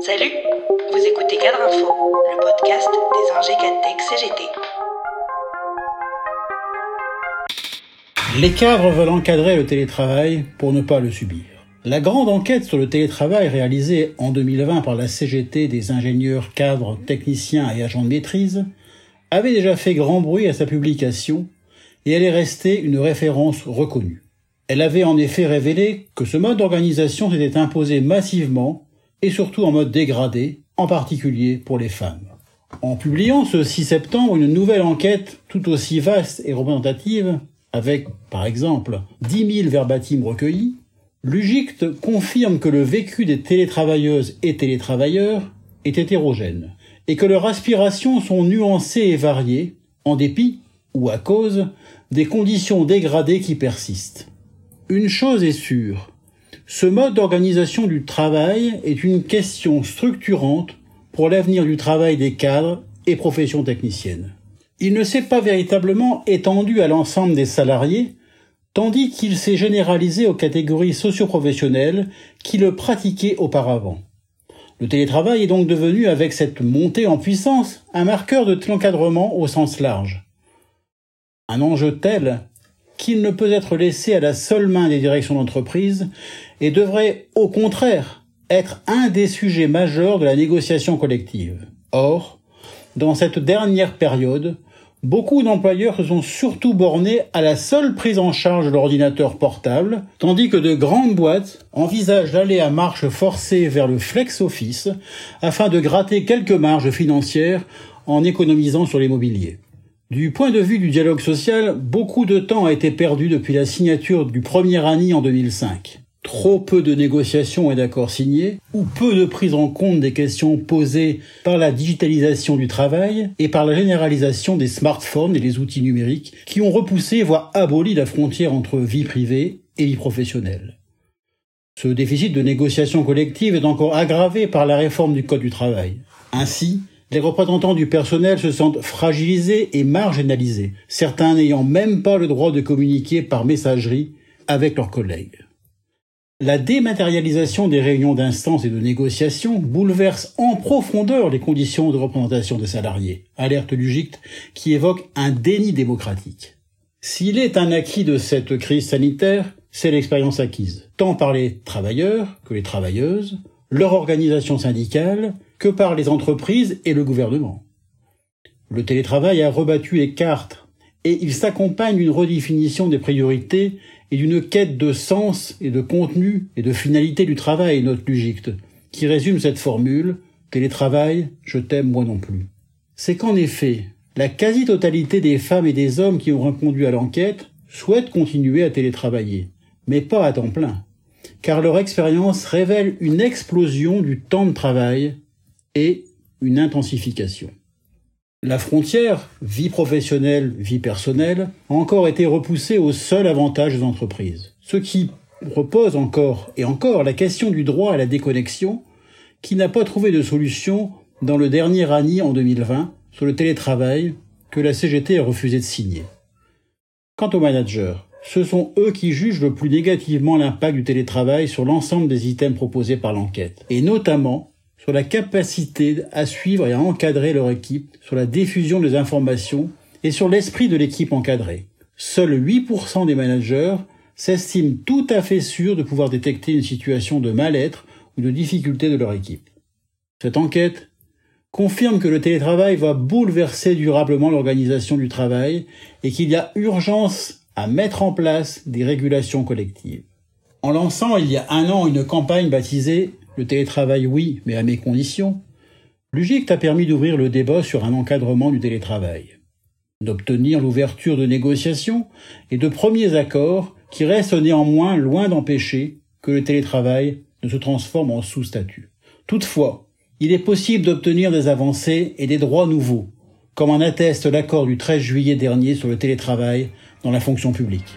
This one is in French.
Salut, vous écoutez Cadre Info, le podcast des ingés CGT. Les cadres veulent encadrer le télétravail pour ne pas le subir. La grande enquête sur le télétravail réalisée en 2020 par la CGT des ingénieurs, cadres, techniciens et agents de maîtrise avait déjà fait grand bruit à sa publication et elle est restée une référence reconnue. Elle avait en effet révélé que ce mode d'organisation s'était imposé massivement et surtout en mode dégradé, en particulier pour les femmes. En publiant ce 6 septembre une nouvelle enquête tout aussi vaste et représentative, avec par exemple 10 000 verbatims recueillis, l'UGICT confirme que le vécu des télétravailleuses et télétravailleurs est hétérogène et que leurs aspirations sont nuancées et variées, en dépit ou à cause des conditions dégradées qui persistent. Une chose est sûre, ce mode d'organisation du travail est une question structurante pour l'avenir du travail des cadres et professions techniciennes. Il ne s'est pas véritablement étendu à l'ensemble des salariés, tandis qu'il s'est généralisé aux catégories socioprofessionnelles qui le pratiquaient auparavant. Le télétravail est donc devenu, avec cette montée en puissance, un marqueur de l'encadrement au sens large. Un enjeu tel qu'il ne peut être laissé à la seule main des directions d'entreprise et devrait au contraire être un des sujets majeurs de la négociation collective. Or, dans cette dernière période, beaucoup d'employeurs se sont surtout bornés à la seule prise en charge de l'ordinateur portable, tandis que de grandes boîtes envisagent d'aller à marche forcée vers le flex office afin de gratter quelques marges financières en économisant sur l'immobilier. Du point de vue du dialogue social, beaucoup de temps a été perdu depuis la signature du premier ANI en 2005. Trop peu de négociations et d'accords signés, ou peu de prise en compte des questions posées par la digitalisation du travail et par la généralisation des smartphones et des outils numériques qui ont repoussé, voire aboli la frontière entre vie privée et vie professionnelle. Ce déficit de négociation collective est encore aggravé par la réforme du Code du travail. Ainsi, les représentants du personnel se sentent fragilisés et marginalisés, certains n'ayant même pas le droit de communiquer par messagerie avec leurs collègues. La dématérialisation des réunions d'instance et de négociation bouleverse en profondeur les conditions de représentation des salariés, alerte Lugict qui évoque un déni démocratique. S'il est un acquis de cette crise sanitaire, c'est l'expérience acquise, tant par les travailleurs que les travailleuses, leur organisation syndicale, que par les entreprises et le gouvernement. Le télétravail a rebattu les cartes et il s'accompagne d'une redéfinition des priorités et d'une quête de sens et de contenu et de finalité du travail, note Lugict, qui résume cette formule télétravail, je t'aime moi non plus. C'est qu'en effet, la quasi-totalité des femmes et des hommes qui ont répondu à l'enquête souhaitent continuer à télétravailler, mais pas à temps plein, car leur expérience révèle une explosion du temps de travail une intensification. La frontière vie professionnelle, vie personnelle a encore été repoussée au seul avantage des entreprises, ce qui repose encore et encore la question du droit à la déconnexion qui n'a pas trouvé de solution dans le dernier ANI en 2020 sur le télétravail que la CGT a refusé de signer. Quant aux managers, ce sont eux qui jugent le plus négativement l'impact du télétravail sur l'ensemble des items proposés par l'enquête, et notamment sur la capacité à suivre et à encadrer leur équipe, sur la diffusion des informations et sur l'esprit de l'équipe encadrée. Seuls 8% des managers s'estiment tout à fait sûrs de pouvoir détecter une situation de mal-être ou de difficulté de leur équipe. Cette enquête confirme que le télétravail va bouleverser durablement l'organisation du travail et qu'il y a urgence à mettre en place des régulations collectives. En lançant il y a un an une campagne baptisée le télétravail, oui, mais à mes conditions. L'UGICT a permis d'ouvrir le débat sur un encadrement du télétravail, d'obtenir l'ouverture de négociations et de premiers accords qui restent néanmoins loin d'empêcher que le télétravail ne se transforme en sous-statut. Toutefois, il est possible d'obtenir des avancées et des droits nouveaux, comme en atteste l'accord du 13 juillet dernier sur le télétravail dans la fonction publique.